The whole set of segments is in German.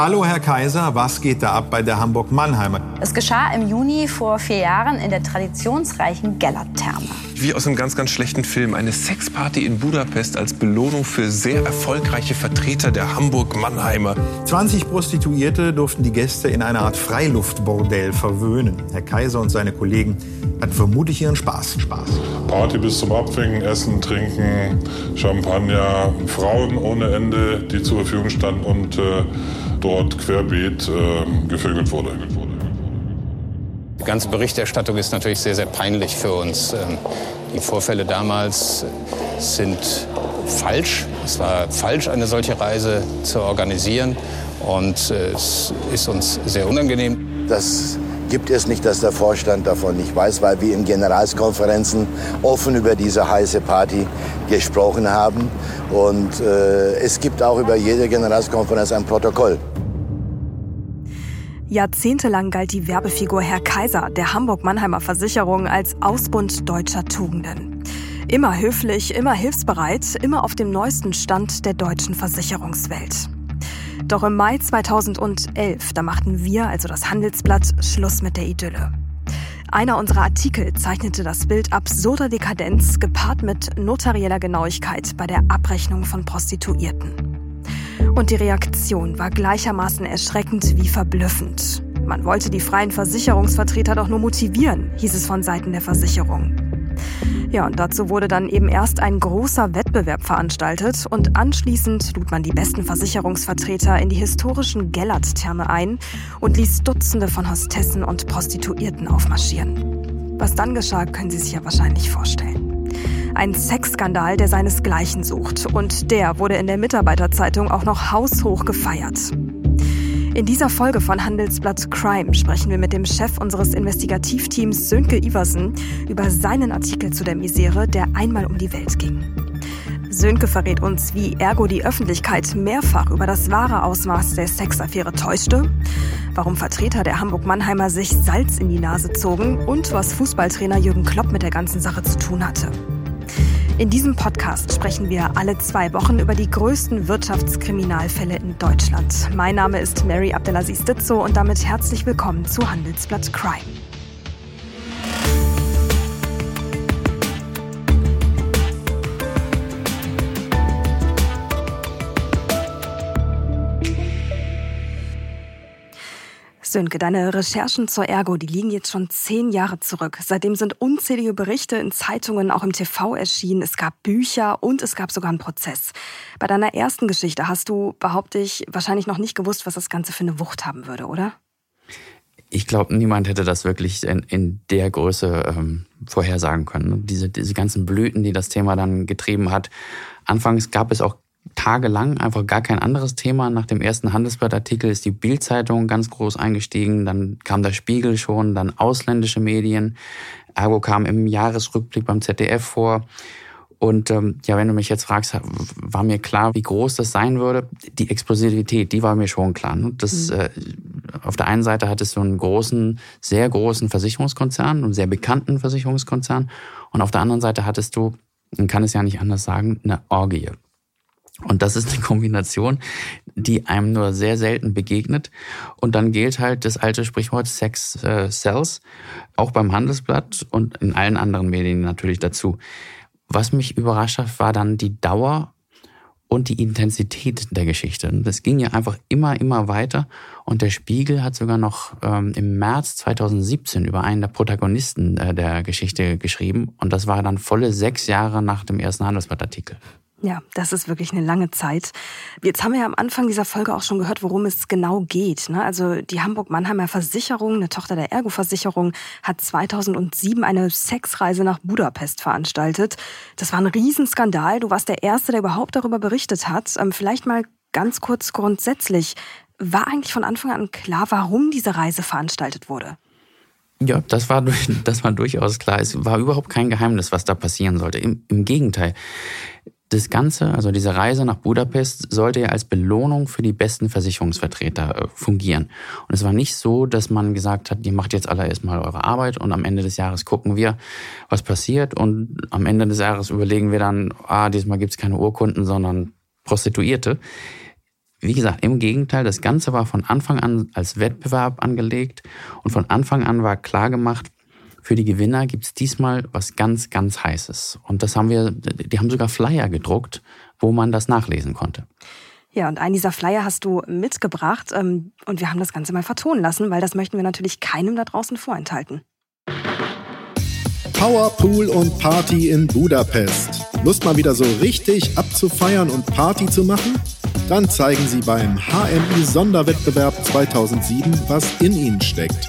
Hallo, Herr Kaiser, was geht da ab bei der Hamburg-Mannheimer? Es geschah im Juni vor vier Jahren in der traditionsreichen Gellert-Therme. Wie aus einem ganz, ganz schlechten Film. Eine Sexparty in Budapest als Belohnung für sehr erfolgreiche Vertreter der Hamburg-Mannheimer. 20 Prostituierte durften die Gäste in einer Art Freiluftbordell verwöhnen. Herr Kaiser und seine Kollegen hatten vermutlich ihren Spaß. Spaß. Party bis zum Abwinken, Essen, Trinken, Champagner, Frauen ohne Ende, die zur Verfügung standen und äh, dort querbeet äh, gevögelt wurde. Die ganze Berichterstattung ist natürlich sehr, sehr peinlich für uns. Ähm, die Vorfälle damals sind falsch. Es war falsch, eine solche Reise zu organisieren. Und äh, es ist uns sehr unangenehm. Das gibt es nicht, dass der Vorstand davon nicht weiß, weil wir in Generalskonferenzen offen über diese heiße Party gesprochen haben. Und äh, es gibt auch über jede Generalskonferenz ein Protokoll. Jahrzehntelang galt die Werbefigur Herr Kaiser der Hamburg-Mannheimer Versicherung als Ausbund deutscher Tugenden. Immer höflich, immer hilfsbereit, immer auf dem neuesten Stand der deutschen Versicherungswelt. Doch im Mai 2011, da machten wir, also das Handelsblatt, Schluss mit der Idylle. Einer unserer Artikel zeichnete das Bild absurder Dekadenz gepaart mit notarieller Genauigkeit bei der Abrechnung von Prostituierten. Und die Reaktion war gleichermaßen erschreckend wie verblüffend. Man wollte die freien Versicherungsvertreter doch nur motivieren, hieß es von Seiten der Versicherung. Ja, und dazu wurde dann eben erst ein großer Wettbewerb veranstaltet und anschließend lud man die besten Versicherungsvertreter in die historischen Gellert-Therme ein und ließ Dutzende von Hostessen und Prostituierten aufmarschieren. Was dann geschah, können Sie sich ja wahrscheinlich vorstellen. Ein Sexskandal, der seinesgleichen sucht. Und der wurde in der Mitarbeiterzeitung auch noch haushoch gefeiert. In dieser Folge von Handelsblatt Crime sprechen wir mit dem Chef unseres Investigativteams Sönke Iversen über seinen Artikel zu der Misere, der einmal um die Welt ging. Sönke verrät uns, wie Ergo die Öffentlichkeit mehrfach über das wahre Ausmaß der Sexaffäre täuschte, warum Vertreter der Hamburg-Mannheimer sich Salz in die Nase zogen und was Fußballtrainer Jürgen Klopp mit der ganzen Sache zu tun hatte. In diesem Podcast sprechen wir alle zwei Wochen über die größten Wirtschaftskriminalfälle in Deutschland. Mein Name ist Mary Abdelaziz Ditzo und damit herzlich willkommen zu Handelsblatt Crime. Sönke, deine Recherchen zur Ergo, die liegen jetzt schon zehn Jahre zurück. Seitdem sind unzählige Berichte in Zeitungen, auch im TV erschienen. Es gab Bücher und es gab sogar einen Prozess. Bei deiner ersten Geschichte hast du, behaupte ich, wahrscheinlich noch nicht gewusst, was das Ganze für eine Wucht haben würde, oder? Ich glaube, niemand hätte das wirklich in, in der Größe ähm, vorhersagen können. Diese, diese ganzen Blüten, die das Thema dann getrieben hat. Anfangs gab es auch tagelang einfach gar kein anderes Thema. Nach dem ersten Handelsblattartikel ist die Bildzeitung ganz groß eingestiegen, dann kam der Spiegel schon, dann ausländische Medien. Ergo kam im Jahresrückblick beim ZDF vor. Und ähm, ja, wenn du mich jetzt fragst, war mir klar, wie groß das sein würde. Die Explosivität, die war mir schon klar. Ne? Das, mhm. äh, auf der einen Seite hattest du einen großen, sehr großen Versicherungskonzern, einen sehr bekannten Versicherungskonzern. Und auf der anderen Seite hattest du, man kann es ja nicht anders sagen, eine Orgie. Und das ist eine Kombination, die einem nur sehr selten begegnet. Und dann gilt halt das alte Sprichwort Sex äh, Sells, auch beim Handelsblatt und in allen anderen Medien natürlich dazu. Was mich überrascht hat, war dann die Dauer und die Intensität der Geschichte. Das ging ja einfach immer, immer weiter. Und der Spiegel hat sogar noch ähm, im März 2017 über einen der Protagonisten äh, der Geschichte geschrieben. Und das war dann volle sechs Jahre nach dem ersten Handelsblattartikel. Ja, das ist wirklich eine lange Zeit. Jetzt haben wir ja am Anfang dieser Folge auch schon gehört, worum es genau geht. Ne? Also die Hamburg-Mannheimer Versicherung, eine Tochter der Ergo-Versicherung, hat 2007 eine Sexreise nach Budapest veranstaltet. Das war ein Riesenskandal. Du warst der Erste, der überhaupt darüber berichtet hat. Ähm, vielleicht mal ganz kurz grundsätzlich. War eigentlich von Anfang an klar, warum diese Reise veranstaltet wurde? Ja, das war, das war durchaus klar. Es war überhaupt kein Geheimnis, was da passieren sollte. Im, im Gegenteil. Das Ganze, also diese Reise nach Budapest, sollte ja als Belohnung für die besten Versicherungsvertreter äh, fungieren. Und es war nicht so, dass man gesagt hat, ihr macht jetzt alle erstmal eure Arbeit und am Ende des Jahres gucken wir, was passiert. Und am Ende des Jahres überlegen wir dann, ah, diesmal gibt's keine Urkunden, sondern Prostituierte. Wie gesagt, im Gegenteil, das Ganze war von Anfang an als Wettbewerb angelegt und von Anfang an war klar gemacht, für die Gewinner gibt es diesmal was ganz, ganz Heißes. Und das haben wir, die haben sogar Flyer gedruckt, wo man das nachlesen konnte. Ja, und einen dieser Flyer hast du mitgebracht ähm, und wir haben das Ganze mal vertonen lassen, weil das möchten wir natürlich keinem da draußen vorenthalten. Power, Pool und Party in Budapest. Lust mal wieder so richtig abzufeiern und Party zu machen? Dann zeigen sie beim HMI Sonderwettbewerb 2007, was in ihnen steckt.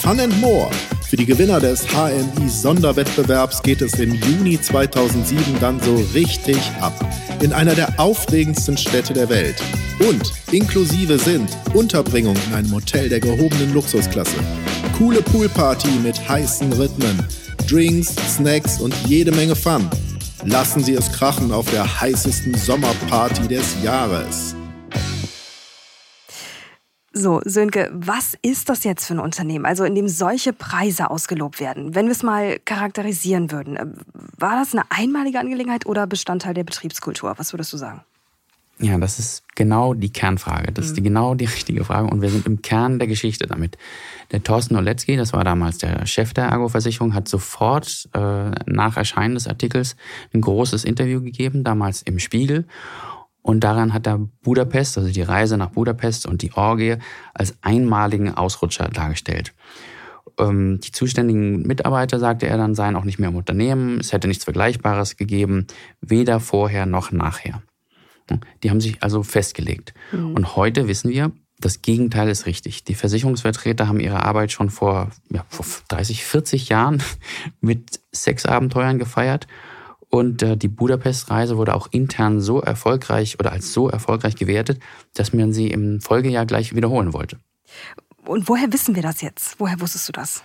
Fun and More für die Gewinner des HMI Sonderwettbewerbs geht es im Juni 2007 dann so richtig ab. In einer der aufregendsten Städte der Welt. Und inklusive sind Unterbringung in einem Hotel der gehobenen Luxusklasse, coole Poolparty mit heißen Rhythmen, Drinks, Snacks und jede Menge Fun. Lassen Sie es krachen auf der heißesten Sommerparty des Jahres. So, Sönke, was ist das jetzt für ein Unternehmen, also in dem solche Preise ausgelobt werden? Wenn wir es mal charakterisieren würden, äh, war das eine einmalige Angelegenheit oder Bestandteil der Betriebskultur? Was würdest du sagen? Ja, das ist genau die Kernfrage. Das mhm. ist die, genau die richtige Frage. Und wir sind im Kern der Geschichte damit. Der Thorsten Oletzky, das war damals der Chef der Ergo-Versicherung, hat sofort äh, nach Erscheinen des Artikels ein großes Interview gegeben, damals im Spiegel. Und daran hat er Budapest, also die Reise nach Budapest und die Orgie als einmaligen Ausrutscher dargestellt. Ähm, die zuständigen Mitarbeiter, sagte er dann, seien auch nicht mehr im Unternehmen. Es hätte nichts Vergleichbares gegeben, weder vorher noch nachher. Die haben sich also festgelegt. Mhm. Und heute wissen wir, das Gegenteil ist richtig. Die Versicherungsvertreter haben ihre Arbeit schon vor, ja, vor 30, 40 Jahren mit Sexabenteuern gefeiert und äh, die Budapest-Reise wurde auch intern so erfolgreich oder als so erfolgreich gewertet, dass man sie im Folgejahr gleich wiederholen wollte. Und woher wissen wir das jetzt? Woher wusstest du das?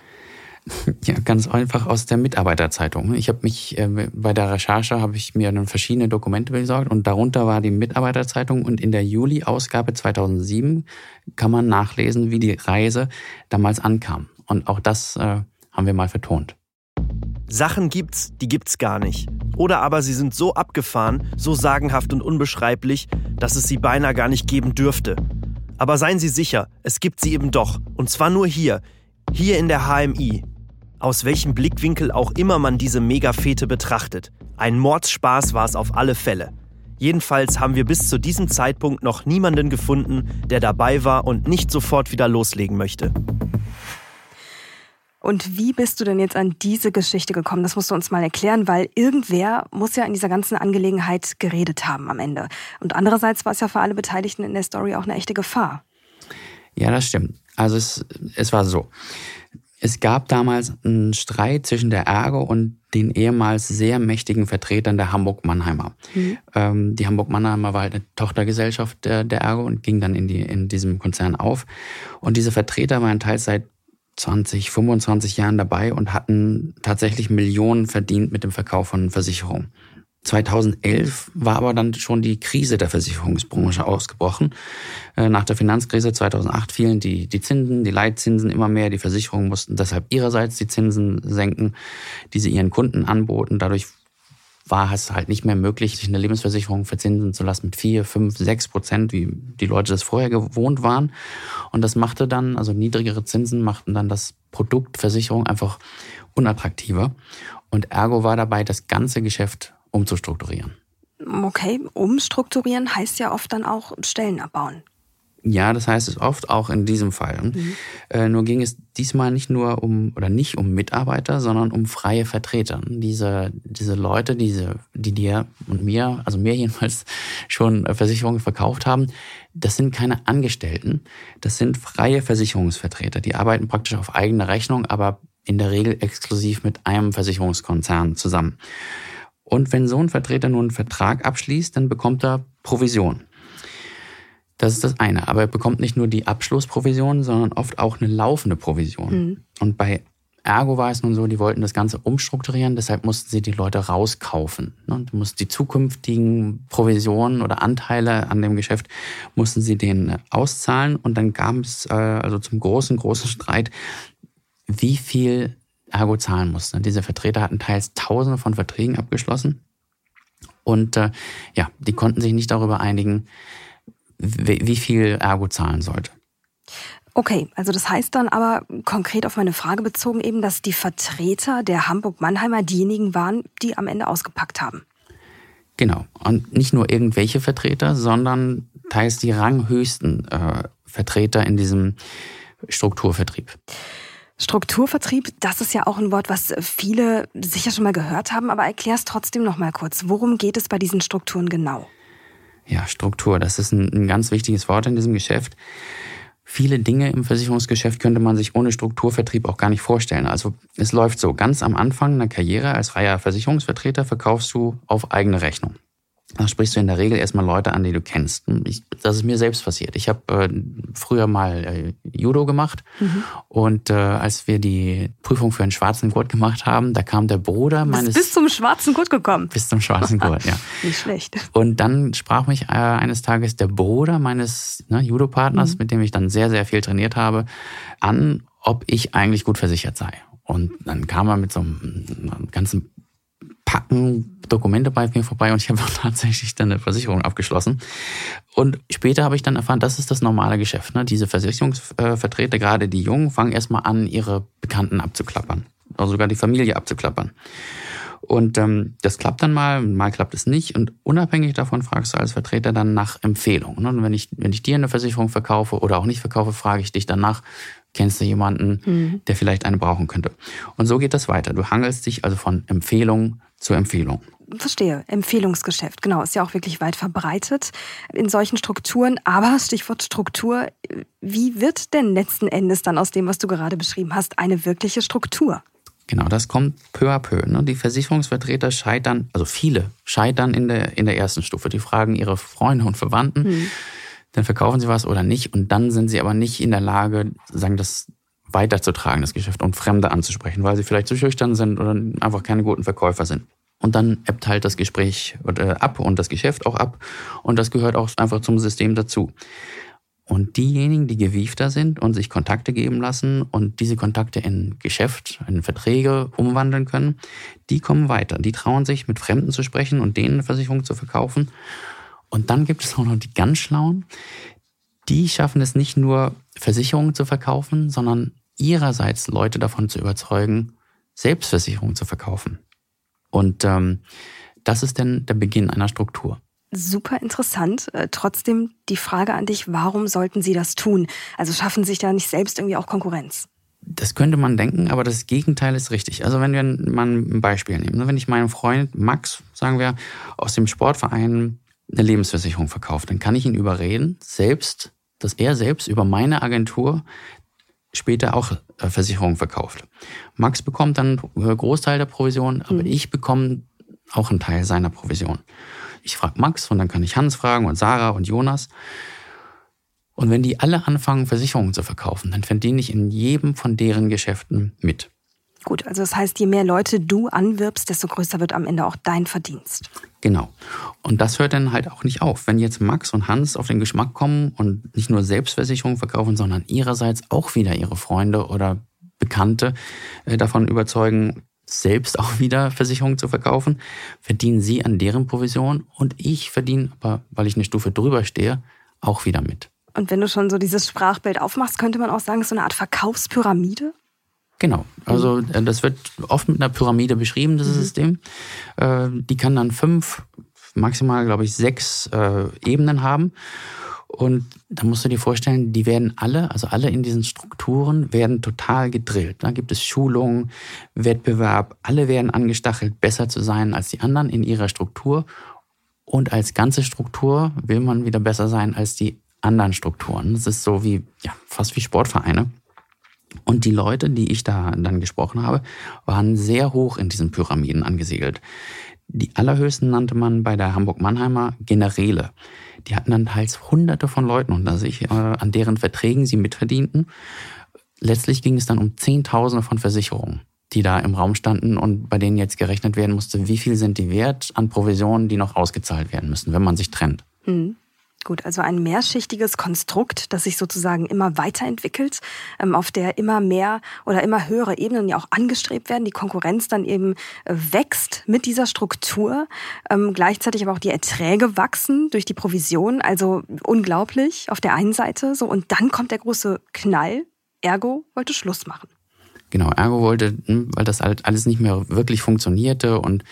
Ja, ganz einfach aus der Mitarbeiterzeitung. Ich habe mich äh, bei der Recherche habe ich mir dann verschiedene Dokumente besorgt und darunter war die Mitarbeiterzeitung und in der Juli-Ausgabe 2007 kann man nachlesen, wie die Reise damals ankam. Und auch das äh, haben wir mal vertont. Sachen gibt's, die gibt's gar nicht. Oder aber sie sind so abgefahren, so sagenhaft und unbeschreiblich, dass es sie beinahe gar nicht geben dürfte. Aber seien Sie sicher, es gibt sie eben doch. Und zwar nur hier. Hier in der HMI. Aus welchem Blickwinkel auch immer man diese Megafete betrachtet. Ein Mordsspaß war es auf alle Fälle. Jedenfalls haben wir bis zu diesem Zeitpunkt noch niemanden gefunden, der dabei war und nicht sofort wieder loslegen möchte. Und wie bist du denn jetzt an diese Geschichte gekommen? Das musst du uns mal erklären, weil irgendwer muss ja in dieser ganzen Angelegenheit geredet haben am Ende. Und andererseits war es ja für alle Beteiligten in der Story auch eine echte Gefahr. Ja, das stimmt. Also es, es war so. Es gab damals einen Streit zwischen der Ergo und den ehemals sehr mächtigen Vertretern der Hamburg-Mannheimer. Mhm. Ähm, die Hamburg-Mannheimer war halt eine Tochtergesellschaft der, der Ergo und ging dann in, die, in diesem Konzern auf. Und diese Vertreter waren teils seit 20, 25 Jahren dabei und hatten tatsächlich Millionen verdient mit dem Verkauf von Versicherungen. 2011 war aber dann schon die Krise der Versicherungsbranche ausgebrochen. Äh, nach der Finanzkrise 2008 fielen die, die Zinsen, die Leitzinsen immer mehr. Die Versicherungen mussten deshalb ihrerseits die Zinsen senken, die sie ihren Kunden anboten. Dadurch war es halt nicht mehr möglich, sich eine Lebensversicherung verzinsen zu lassen mit vier, fünf, sechs Prozent, wie die Leute das vorher gewohnt waren. Und das machte dann, also niedrigere Zinsen machten dann das Produkt Versicherung einfach unattraktiver. Und ergo war dabei, das ganze Geschäft umzustrukturieren. Okay, umstrukturieren heißt ja oft dann auch Stellen abbauen. Ja, das heißt es oft auch in diesem Fall. Mhm. Äh, nur ging es diesmal nicht nur um oder nicht um Mitarbeiter, sondern um freie Vertreter. Diese, diese Leute, diese, die dir und mir, also mir jedenfalls schon Versicherungen verkauft haben, das sind keine Angestellten, das sind freie Versicherungsvertreter. Die arbeiten praktisch auf eigene Rechnung, aber in der Regel exklusiv mit einem Versicherungskonzern zusammen. Und wenn so ein Vertreter nun einen Vertrag abschließt, dann bekommt er Provision. Das ist das eine. Aber er bekommt nicht nur die Abschlussprovision, sondern oft auch eine laufende Provision. Mhm. Und bei Ergo war es nun so, die wollten das Ganze umstrukturieren, deshalb mussten sie die Leute rauskaufen. Und mussten die zukünftigen Provisionen oder Anteile an dem Geschäft mussten sie denen auszahlen. Und dann gab es äh, also zum großen, großen Streit, wie viel Ergo zahlen musste. Diese Vertreter hatten teils Tausende von Verträgen abgeschlossen. Und äh, ja, die konnten sich nicht darüber einigen, wie viel Ergo zahlen sollte. Okay, also das heißt dann aber konkret auf meine Frage bezogen eben, dass die Vertreter der Hamburg-Mannheimer diejenigen waren, die am Ende ausgepackt haben. Genau. Und nicht nur irgendwelche Vertreter, sondern teils die ranghöchsten äh, Vertreter in diesem Strukturvertrieb. Strukturvertrieb, das ist ja auch ein Wort, was viele sicher schon mal gehört haben, aber erklär es trotzdem noch mal kurz. Worum geht es bei diesen Strukturen genau? Ja, Struktur, das ist ein, ein ganz wichtiges Wort in diesem Geschäft. Viele Dinge im Versicherungsgeschäft könnte man sich ohne Strukturvertrieb auch gar nicht vorstellen. Also es läuft so, ganz am Anfang einer Karriere als freier Versicherungsvertreter verkaufst du auf eigene Rechnung. Da sprichst du in der Regel erstmal Leute an, die du kennst. Ich, das ist mir selbst passiert. Ich habe äh, früher mal äh, Judo gemacht mhm. und äh, als wir die Prüfung für einen schwarzen Gurt gemacht haben, da kam der Bruder meines... Bis zum schwarzen Gurt gekommen? Bis zum schwarzen Gurt, ja. Nicht schlecht. Und dann sprach mich äh, eines Tages der Bruder meines ne, Judo-Partners, mhm. mit dem ich dann sehr, sehr viel trainiert habe, an, ob ich eigentlich gut versichert sei. Und dann kam er mit so einem ganzen Packen Dokumente bei mir vorbei und ich habe tatsächlich dann eine Versicherung abgeschlossen. Und später habe ich dann erfahren, das ist das normale Geschäft. Ne? Diese Versicherungsvertreter, gerade die Jungen, fangen erstmal an, ihre Bekannten abzuklappern. Also sogar die Familie abzuklappern. Und ähm, das klappt dann mal, mal klappt es nicht. Und unabhängig davon fragst du als Vertreter dann nach Empfehlung. Ne? Und wenn ich, wenn ich dir eine Versicherung verkaufe oder auch nicht verkaufe, frage ich dich danach, kennst du jemanden, mhm. der vielleicht eine brauchen könnte. Und so geht das weiter. Du hangelst dich also von Empfehlung zur Empfehlung. Verstehe. Empfehlungsgeschäft, genau, ist ja auch wirklich weit verbreitet in solchen Strukturen. Aber Stichwort Struktur, wie wird denn letzten Endes dann aus dem, was du gerade beschrieben hast, eine wirkliche Struktur? Genau, das kommt peu à peu. Ne? Die Versicherungsvertreter scheitern, also viele scheitern in der, in der ersten Stufe. Die fragen ihre Freunde und Verwandten, hm. dann verkaufen sie was oder nicht. Und dann sind sie aber nicht in der Lage, sagen, das weiterzutragen, das Geschäft, und Fremde anzusprechen, weil sie vielleicht zu schüchtern sind oder einfach keine guten Verkäufer sind. Und dann ebbt halt das Gespräch äh, ab und das Geschäft auch ab. Und das gehört auch einfach zum System dazu. Und diejenigen, die gewiefter sind und sich Kontakte geben lassen und diese Kontakte in Geschäft, in Verträge umwandeln können, die kommen weiter. Die trauen sich, mit Fremden zu sprechen und denen Versicherung zu verkaufen. Und dann gibt es auch noch die ganz Schlauen. Die schaffen es nicht nur, Versicherungen zu verkaufen, sondern ihrerseits Leute davon zu überzeugen, Selbstversicherungen zu verkaufen. Und ähm, das ist dann der Beginn einer Struktur. Super interessant. Äh, trotzdem die Frage an dich, warum sollten Sie das tun? Also schaffen sich da nicht selbst irgendwie auch Konkurrenz? Das könnte man denken, aber das Gegenteil ist richtig. Also wenn wir mal ein Beispiel nehmen. Ne? Wenn ich meinem Freund Max, sagen wir, aus dem Sportverein eine Lebensversicherung verkauft, dann kann ich ihn überreden, selbst, dass er selbst über meine Agentur später auch äh, Versicherungen verkauft. Max bekommt dann einen Großteil der Provision, aber mhm. ich bekomme auch einen Teil seiner Provision. Ich frage Max und dann kann ich Hans fragen und Sarah und Jonas. Und wenn die alle anfangen, Versicherungen zu verkaufen, dann verdiene ich in jedem von deren Geschäften mit. Gut, also das heißt, je mehr Leute du anwirbst, desto größer wird am Ende auch dein Verdienst. Genau. Und das hört dann halt auch nicht auf. Wenn jetzt Max und Hans auf den Geschmack kommen und nicht nur Selbstversicherungen verkaufen, sondern ihrerseits auch wieder ihre Freunde oder Bekannte äh, davon überzeugen, selbst auch wieder Versicherungen zu verkaufen, verdienen sie an deren Provision und ich verdiene aber, weil ich eine Stufe drüber stehe, auch wieder mit. Und wenn du schon so dieses Sprachbild aufmachst, könnte man auch sagen, es ist so eine Art Verkaufspyramide? Genau, also äh, das wird oft mit einer Pyramide beschrieben, dieses mhm. System. Äh, die kann dann fünf, maximal, glaube ich, sechs äh, Ebenen haben. Und da musst du dir vorstellen, die werden alle, also alle in diesen Strukturen werden total gedrillt. Da gibt es Schulungen, Wettbewerb, alle werden angestachelt, besser zu sein als die anderen in ihrer Struktur. Und als ganze Struktur will man wieder besser sein als die anderen Strukturen. Das ist so wie, ja, fast wie Sportvereine. Und die Leute, die ich da dann gesprochen habe, waren sehr hoch in diesen Pyramiden angesiedelt. Die allerhöchsten nannte man bei der Hamburg-Mannheimer Generäle. Die hatten dann teils hunderte von Leuten unter sich, äh, an deren Verträgen sie mitverdienten. Letztlich ging es dann um Zehntausende von Versicherungen, die da im Raum standen und bei denen jetzt gerechnet werden musste, wie viel sind die wert an Provisionen, die noch ausgezahlt werden müssen, wenn man sich trennt. Mhm. Gut, also ein mehrschichtiges Konstrukt, das sich sozusagen immer weiterentwickelt, ähm, auf der immer mehr oder immer höhere Ebenen ja auch angestrebt werden, die Konkurrenz dann eben äh, wächst mit dieser Struktur, ähm, gleichzeitig aber auch die Erträge wachsen durch die Provision, also unglaublich auf der einen Seite, so und dann kommt der große Knall, Ergo wollte Schluss machen. Genau, Ergo wollte, hm, weil das halt alles nicht mehr wirklich funktionierte und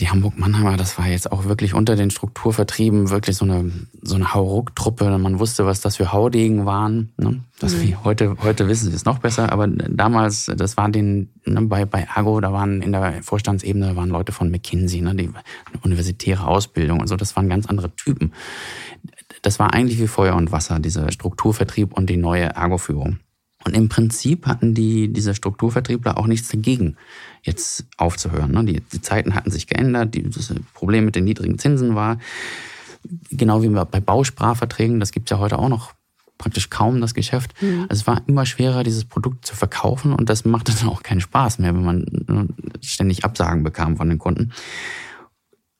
die Hamburg-Mannheimer, das war jetzt auch wirklich unter den Strukturvertrieben wirklich so eine, so eine Hauruck-Truppe. Man wusste, was das für Haudegen waren. Ne? Das, mhm. heute, heute wissen sie es noch besser, aber damals, das war den, ne, bei, bei Argo, da waren in der Vorstandsebene waren Leute von McKinsey, ne, die universitäre Ausbildung und so, das waren ganz andere Typen. Das war eigentlich wie Feuer und Wasser, dieser Strukturvertrieb und die neue Ergo-Führung. Und im Prinzip hatten die, diese Strukturvertriebler auch nichts dagegen, jetzt aufzuhören. Ne? Die, die Zeiten hatten sich geändert, die, das Problem mit den niedrigen Zinsen war, genau wie bei Bausprachverträgen, das gibt's ja heute auch noch praktisch kaum das Geschäft. Mhm. Also es war immer schwerer, dieses Produkt zu verkaufen und das machte dann auch keinen Spaß mehr, wenn man ne, ständig Absagen bekam von den Kunden.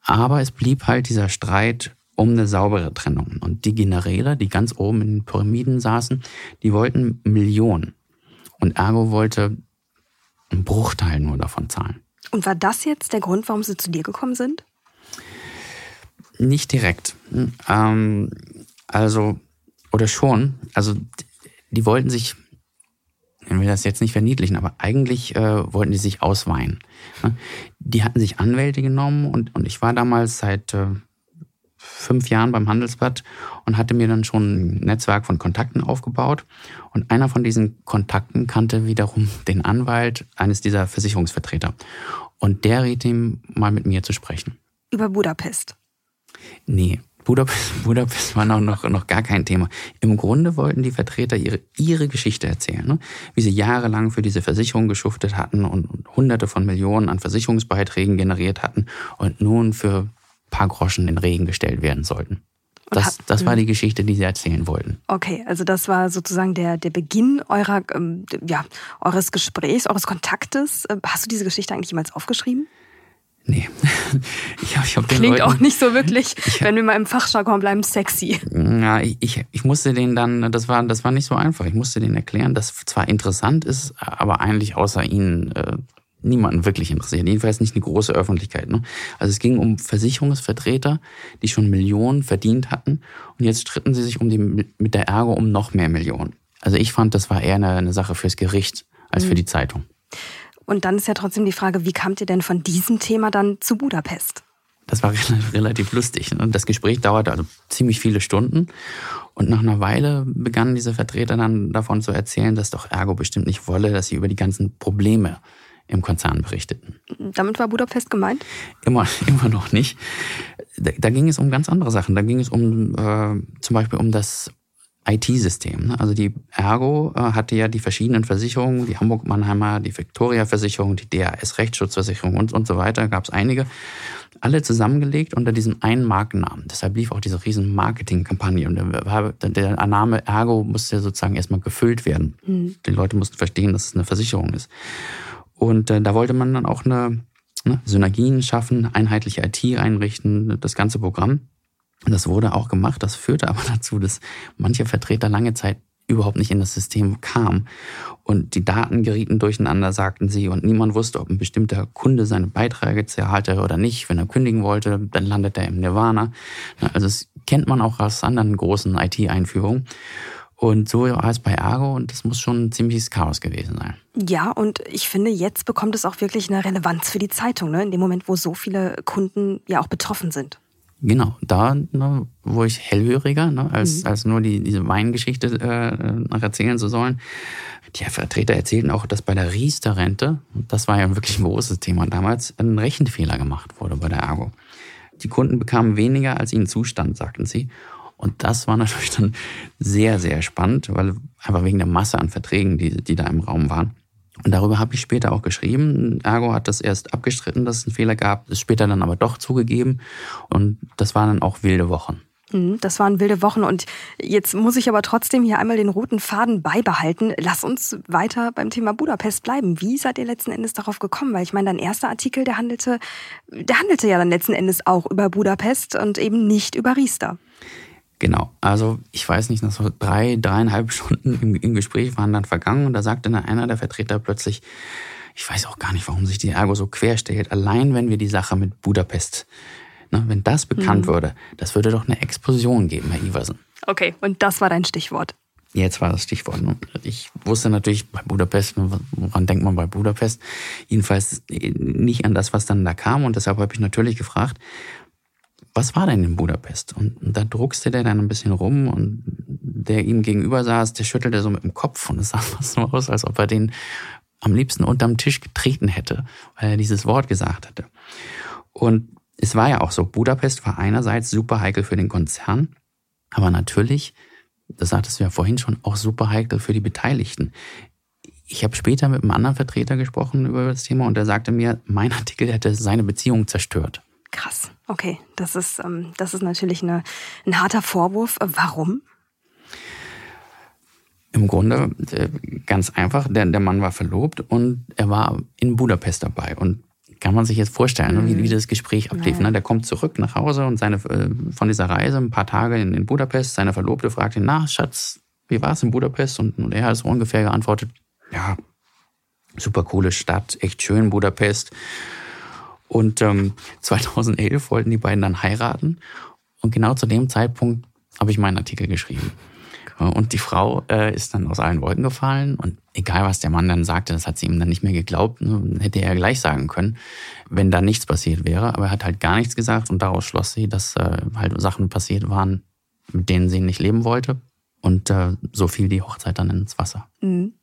Aber es blieb halt dieser Streit um eine saubere Trennung. Und die Generäle, die ganz oben in den Pyramiden saßen, die wollten Millionen. Und Ergo wollte einen Bruchteil nur davon zahlen. Und war das jetzt der Grund, warum sie zu dir gekommen sind? Nicht direkt. Ähm, also, oder schon. Also, die wollten sich, ich will das jetzt nicht verniedlichen, aber eigentlich äh, wollten die sich ausweinen. Die hatten sich Anwälte genommen und, und ich war damals seit äh, fünf Jahren beim Handelsblatt und hatte mir dann schon ein Netzwerk von Kontakten aufgebaut. Und einer von diesen Kontakten kannte wiederum den Anwalt eines dieser Versicherungsvertreter. Und der riet ihm, mal mit mir zu sprechen. Über Budapest? Nee, Budapest, Budapest war noch, noch, noch gar kein Thema. Im Grunde wollten die Vertreter ihre, ihre Geschichte erzählen, ne? wie sie jahrelang für diese Versicherung geschuftet hatten und, und Hunderte von Millionen an Versicherungsbeiträgen generiert hatten und nun für paar Groschen in den Regen gestellt werden sollten. Das, das war die Geschichte, die Sie erzählen wollten. Okay, also das war sozusagen der, der Beginn eurer, ähm, ja, eures Gesprächs, eures Kontaktes. Äh, hast du diese Geschichte eigentlich jemals aufgeschrieben? Nee. Ich hab, ich hab Klingt Leuten, auch nicht so wirklich, hab, wenn wir mal im Fachjargon bleiben, sexy. Ja, ich, ich musste denen dann, das war, das war nicht so einfach. Ich musste denen erklären, dass zwar interessant ist, aber eigentlich außer ihnen äh, niemanden wirklich interessiert. Jedenfalls nicht eine große Öffentlichkeit. Ne? Also es ging um Versicherungsvertreter, die schon Millionen verdient hatten und jetzt stritten sie sich um die, mit der Ärger um noch mehr Millionen. Also ich fand, das war eher eine, eine Sache fürs Gericht als mhm. für die Zeitung. Und dann ist ja trotzdem die Frage, wie kamt ihr denn von diesem Thema dann zu Budapest? Das war relativ lustig. Ne? Das Gespräch dauerte also ziemlich viele Stunden. Und nach einer Weile begannen diese Vertreter dann davon zu erzählen, dass doch Ergo bestimmt nicht wolle, dass sie über die ganzen Probleme im Konzern berichteten. Damit war Budapest gemeint? Immer, immer noch nicht. Da, da ging es um ganz andere Sachen. Da ging es um äh, zum Beispiel um das IT-System. Ne? Also die Ergo äh, hatte ja die verschiedenen Versicherungen, die Hamburg-Mannheimer, die Victoria-Versicherung, die DAS-Rechtsschutzversicherung und, und so weiter, gab es einige, alle zusammengelegt unter diesem einen Markennamen. Deshalb lief auch diese riesen Marketingkampagne und der, der Name Ergo musste ja sozusagen erstmal gefüllt werden. Mhm. Die Leute mussten verstehen, dass es eine Versicherung ist. Und äh, da wollte man dann auch eine ne, Synergien schaffen, einheitliche IT einrichten, das ganze Programm. Und das wurde auch gemacht. Das führte aber dazu, dass manche Vertreter lange Zeit überhaupt nicht in das System kam. Und die Daten gerieten durcheinander, sagten sie, und niemand wusste, ob ein bestimmter Kunde seine Beiträge zahlte oder nicht. Wenn er kündigen wollte, dann landet er im Nirvana. Also das kennt man auch aus anderen großen IT-Einführungen. Und so war es bei Argo und das muss schon ein ziemliches Chaos gewesen sein. Ja, und ich finde, jetzt bekommt es auch wirklich eine Relevanz für die Zeitung, ne? in dem Moment, wo so viele Kunden ja auch betroffen sind. Genau, da ne, wo ich hellhöriger, ne, als, mhm. als nur die, diese Weingeschichte äh, erzählen zu sollen. Die Vertreter erzählten auch, dass bei der Riester-Rente, das war ja wirklich ein großes Thema damals, ein Rechenfehler gemacht wurde bei der Ergo. Die Kunden bekamen weniger, als ihnen zustand, sagten sie. Und das war natürlich dann sehr, sehr spannend, weil einfach wegen der Masse an Verträgen, die, die da im Raum waren. Und darüber habe ich später auch geschrieben. Ergo hat das erst abgestritten, dass es einen Fehler gab, ist später dann aber doch zugegeben. Und das waren dann auch wilde Wochen. Hm, das waren wilde Wochen und jetzt muss ich aber trotzdem hier einmal den roten Faden beibehalten. Lass uns weiter beim Thema Budapest bleiben. Wie seid ihr letzten Endes darauf gekommen? Weil ich meine, dein erster Artikel, der handelte, der handelte ja dann letzten Endes auch über Budapest und eben nicht über Riester. Genau, also ich weiß nicht, nach so drei, dreieinhalb Stunden im, im Gespräch waren dann vergangen und da sagte dann einer der Vertreter plötzlich, ich weiß auch gar nicht, warum sich die Ergo so quer stellt. Allein wenn wir die Sache mit Budapest Ne, wenn das bekannt mhm. würde, das würde doch eine Explosion geben, Herr Iversen. Okay, und das war dein Stichwort. Jetzt war das Stichwort. Ne? Ich wusste natürlich bei Budapest, ne, woran denkt man bei Budapest? Jedenfalls nicht an das, was dann da kam. Und deshalb habe ich natürlich gefragt, was war denn in Budapest? Und, da druckste der dann ein bisschen rum und der ihm gegenüber saß, der schüttelte so mit dem Kopf und es sah fast so aus, als ob er den am liebsten unterm Tisch getreten hätte, weil er dieses Wort gesagt hatte. Und es war ja auch so, Budapest war einerseits super heikel für den Konzern, aber natürlich, das sagtest du ja vorhin schon, auch super heikel für die Beteiligten. Ich habe später mit einem anderen Vertreter gesprochen über das Thema und der sagte mir, mein Artikel hätte seine Beziehung zerstört. Krass, okay, das ist, ähm, das ist natürlich eine, ein harter Vorwurf. Warum? Im Grunde äh, ganz einfach, der, der Mann war verlobt und er war in Budapest dabei. Und kann man sich jetzt vorstellen, mhm. wie, wie das Gespräch ablief. Ne? Der kommt zurück nach Hause und seine äh, von dieser Reise, ein paar Tage in, in Budapest, seine Verlobte fragt ihn, na, Schatz, wie war es in Budapest? Und, und er hat so ungefähr geantwortet, ja, super coole Stadt, echt schön Budapest. Und ähm, 2011 wollten die beiden dann heiraten. Und genau zu dem Zeitpunkt habe ich meinen Artikel geschrieben. Und die Frau äh, ist dann aus allen Wolken gefallen und egal was der Mann dann sagte, das hat sie ihm dann nicht mehr geglaubt, ne, hätte er gleich sagen können, wenn da nichts passiert wäre. Aber er hat halt gar nichts gesagt und daraus schloss sie, dass äh, halt Sachen passiert waren, mit denen sie nicht leben wollte. Und äh, so fiel die Hochzeit dann ins Wasser. Mhm.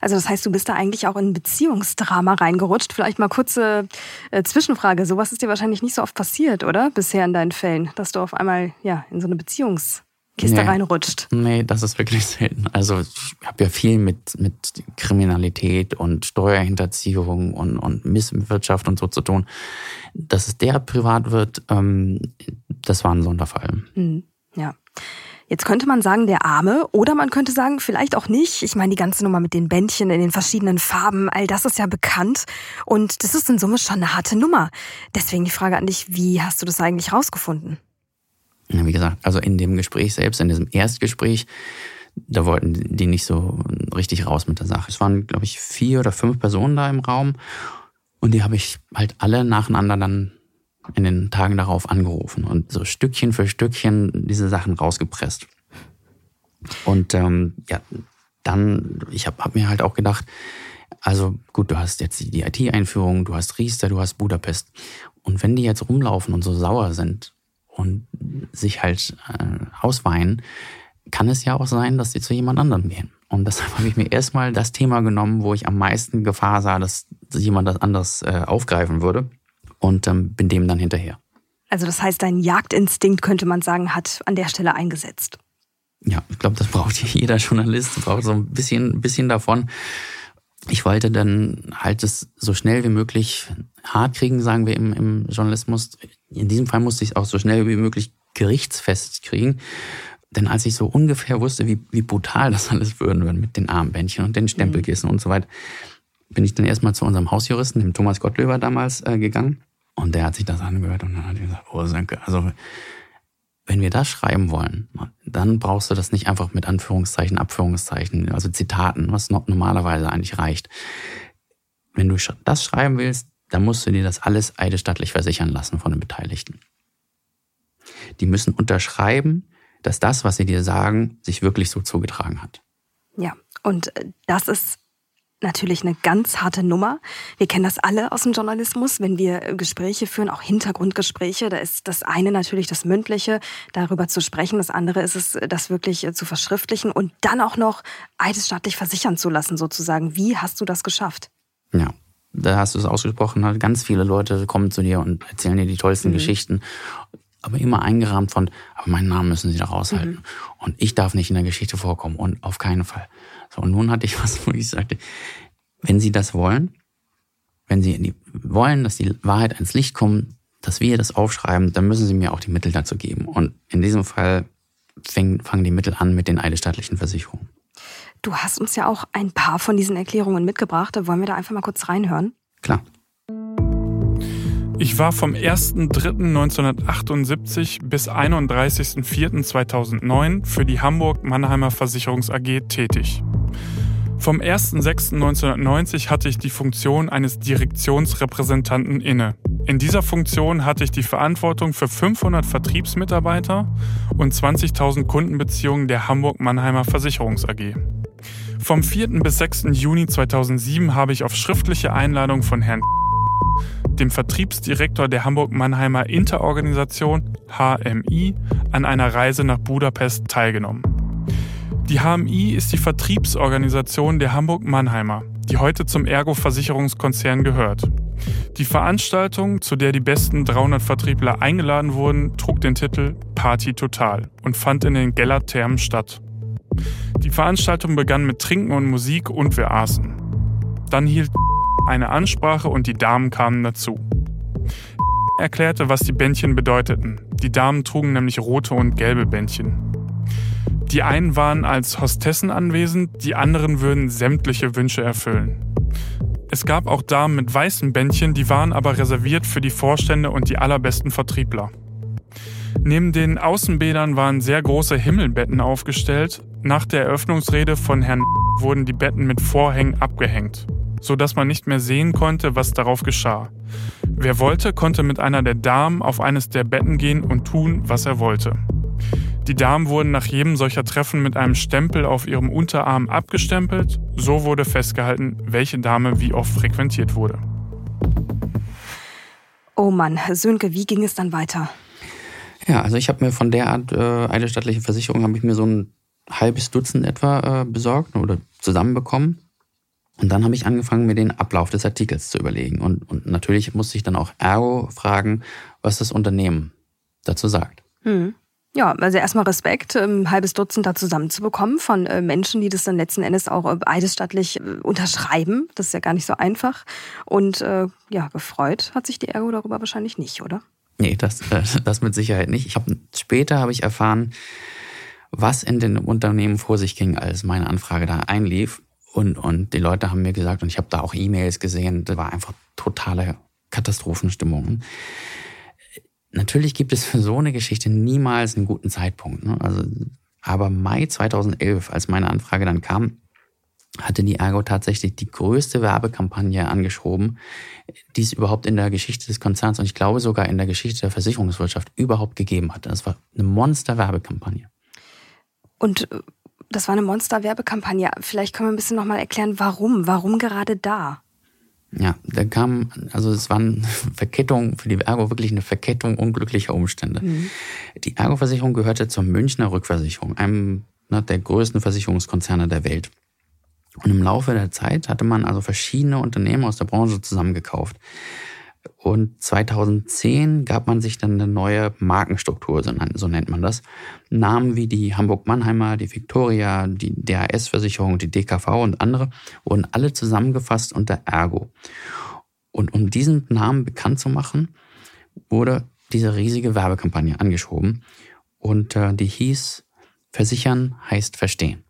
Also das heißt, du bist da eigentlich auch in ein Beziehungsdrama reingerutscht. Vielleicht mal kurze äh, Zwischenfrage. Sowas ist dir wahrscheinlich nicht so oft passiert, oder? Bisher in deinen Fällen, dass du auf einmal ja in so eine Beziehungs Kiste nee, reinrutscht. Nee, das ist wirklich selten. Also ich habe ja viel mit, mit Kriminalität und Steuerhinterziehung und, und Misswirtschaft und so zu tun. Dass es der privat wird, ähm, das war ein Sonderfall. Mhm, ja. Jetzt könnte man sagen, der Arme, oder man könnte sagen, vielleicht auch nicht. Ich meine, die ganze Nummer mit den Bändchen in den verschiedenen Farben, all das ist ja bekannt. Und das ist in Summe schon eine harte Nummer. Deswegen die Frage an dich, wie hast du das eigentlich rausgefunden? Wie gesagt, also in dem Gespräch selbst, in diesem Erstgespräch, da wollten die nicht so richtig raus mit der Sache. Es waren, glaube ich, vier oder fünf Personen da im Raum und die habe ich halt alle nacheinander dann in den Tagen darauf angerufen und so Stückchen für Stückchen diese Sachen rausgepresst. Und ähm, ja, dann, ich habe hab mir halt auch gedacht, also gut, du hast jetzt die IT-Einführung, du hast Riester, du hast Budapest. Und wenn die jetzt rumlaufen und so sauer sind, und sich halt äh, ausweinen, kann es ja auch sein, dass sie zu jemand anderem gehen. Und deshalb habe ich mir erstmal das Thema genommen, wo ich am meisten Gefahr sah, dass jemand das anders äh, aufgreifen würde und ähm, bin dem dann hinterher. Also das heißt, dein Jagdinstinkt, könnte man sagen, hat an der Stelle eingesetzt. Ja, ich glaube, das braucht jeder Journalist, braucht so ein bisschen, bisschen davon. Ich wollte dann halt es so schnell wie möglich hart kriegen, sagen wir im, im Journalismus. In diesem Fall musste ich es auch so schnell wie möglich gerichtsfest kriegen. Denn als ich so ungefähr wusste, wie, wie brutal das alles würden würde mit den Armbändchen und den Stempelkissen mhm. und so weiter, bin ich dann erstmal zu unserem Hausjuristen, dem Thomas Gottlöber damals, äh, gegangen. Und der hat sich das angehört und dann hat er gesagt, oh Sönke, also wenn wir das schreiben wollen, dann brauchst du das nicht einfach mit Anführungszeichen, Abführungszeichen, also Zitaten, was normalerweise eigentlich reicht. Wenn du das schreiben willst, dann musst du dir das alles eidesstattlich versichern lassen von den Beteiligten. Die müssen unterschreiben, dass das, was sie dir sagen, sich wirklich so zugetragen hat. Ja, und äh, das ist natürlich eine ganz harte Nummer. Wir kennen das alle aus dem Journalismus, wenn wir Gespräche führen, auch Hintergrundgespräche. Da ist das eine natürlich das Mündliche, darüber zu sprechen. Das andere ist es, das wirklich äh, zu verschriftlichen und dann auch noch eidesstattlich versichern zu lassen, sozusagen. Wie hast du das geschafft? Ja, da hast du es ausgesprochen, ganz viele Leute kommen zu dir und erzählen dir die tollsten mhm. Geschichten. Aber immer eingerahmt von, aber meinen Namen müssen sie da raushalten. Mhm. Und ich darf nicht in der Geschichte vorkommen und auf keinen Fall. So, und nun hatte ich was, wo ich sagte, wenn sie das wollen, wenn sie wollen, dass die Wahrheit ans Licht kommt, dass wir das aufschreiben, dann müssen sie mir auch die Mittel dazu geben. Und in diesem Fall fangen die Mittel an mit den eidesstattlichen Versicherungen. Du hast uns ja auch ein paar von diesen Erklärungen mitgebracht. Wollen wir da einfach mal kurz reinhören? Klar. Ich war vom 1.3.1978 bis 31.04.2009 für die Hamburg-Mannheimer Versicherungs AG tätig. Vom 1.06.1990 hatte ich die Funktion eines Direktionsrepräsentanten inne. In dieser Funktion hatte ich die Verantwortung für 500 Vertriebsmitarbeiter und 20.000 Kundenbeziehungen der Hamburg-Mannheimer Versicherungs AG. Vom 4. bis 6. Juni 2007 habe ich auf schriftliche Einladung von Herrn dem Vertriebsdirektor der Hamburg-Mannheimer Interorganisation HMI, an einer Reise nach Budapest teilgenommen. Die HMI ist die Vertriebsorganisation der Hamburg-Mannheimer, die heute zum Ergo-Versicherungskonzern gehört. Die Veranstaltung, zu der die besten 300 Vertriebler eingeladen wurden, trug den Titel Party Total und fand in den Geller-Thermen statt. Die Veranstaltung begann mit Trinken und Musik und wir aßen. Dann hielt eine Ansprache und die Damen kamen dazu. Er erklärte, was die Bändchen bedeuteten. Die Damen trugen nämlich rote und gelbe Bändchen. Die einen waren als Hostessen anwesend, die anderen würden sämtliche Wünsche erfüllen. Es gab auch Damen mit weißen Bändchen, die waren aber reserviert für die Vorstände und die allerbesten Vertriebler. Neben den Außenbädern waren sehr große Himmelbetten aufgestellt. Nach der Eröffnungsrede von Herrn wurden die Betten mit Vorhängen abgehängt so dass man nicht mehr sehen konnte, was darauf geschah. Wer wollte, konnte mit einer der Damen auf eines der Betten gehen und tun, was er wollte. Die Damen wurden nach jedem solcher Treffen mit einem Stempel auf ihrem Unterarm abgestempelt. So wurde festgehalten, welche Dame wie oft frequentiert wurde. Oh Mann, Sönke, wie ging es dann weiter? Ja, also ich habe mir von der Art äh, eidesstattliche Versicherung habe ich mir so ein halbes Dutzend etwa äh, besorgt oder zusammenbekommen. Und dann habe ich angefangen, mir den Ablauf des Artikels zu überlegen. Und, und natürlich musste ich dann auch Ergo fragen, was das Unternehmen dazu sagt. Hm. Ja, also erstmal Respekt, ein halbes Dutzend da zusammenzubekommen von äh, Menschen, die das dann letzten Endes auch äh, eidesstattlich äh, unterschreiben. Das ist ja gar nicht so einfach. Und ja, gefreut hat sich die Ergo darüber wahrscheinlich nicht, oder? Nee, das, das mit Sicherheit nicht. Ich hab, später habe ich erfahren, was in den Unternehmen vor sich ging, als meine Anfrage da einlief. Und, und die Leute haben mir gesagt, und ich habe da auch E-Mails gesehen, das war einfach totale Katastrophenstimmung. Natürlich gibt es für so eine Geschichte niemals einen guten Zeitpunkt. Ne? Also, aber Mai 2011, als meine Anfrage dann kam, hatte die Ergo tatsächlich die größte Werbekampagne angeschoben, die es überhaupt in der Geschichte des Konzerns und ich glaube sogar in der Geschichte der Versicherungswirtschaft überhaupt gegeben hat. Das war eine Monster-Werbekampagne. Und äh, das war eine Monster-Werbekampagne. Vielleicht können wir ein bisschen nochmal erklären, warum? Warum gerade da? Ja, da kam, also es war eine Verkettung, für die Ergo wirklich eine Verkettung unglücklicher Umstände. Mhm. Die Ergo-Versicherung gehörte zur Münchner Rückversicherung, einem ne, der größten Versicherungskonzerne der Welt. Und im Laufe der Zeit hatte man also verschiedene Unternehmen aus der Branche zusammengekauft. Und 2010 gab man sich dann eine neue Markenstruktur, so nennt man das. Namen wie die Hamburg-Mannheimer, die Victoria, die DHS-Versicherung, die DKV und andere wurden alle zusammengefasst unter Ergo. Und um diesen Namen bekannt zu machen, wurde diese riesige Werbekampagne angeschoben. Und äh, die hieß Versichern heißt verstehen.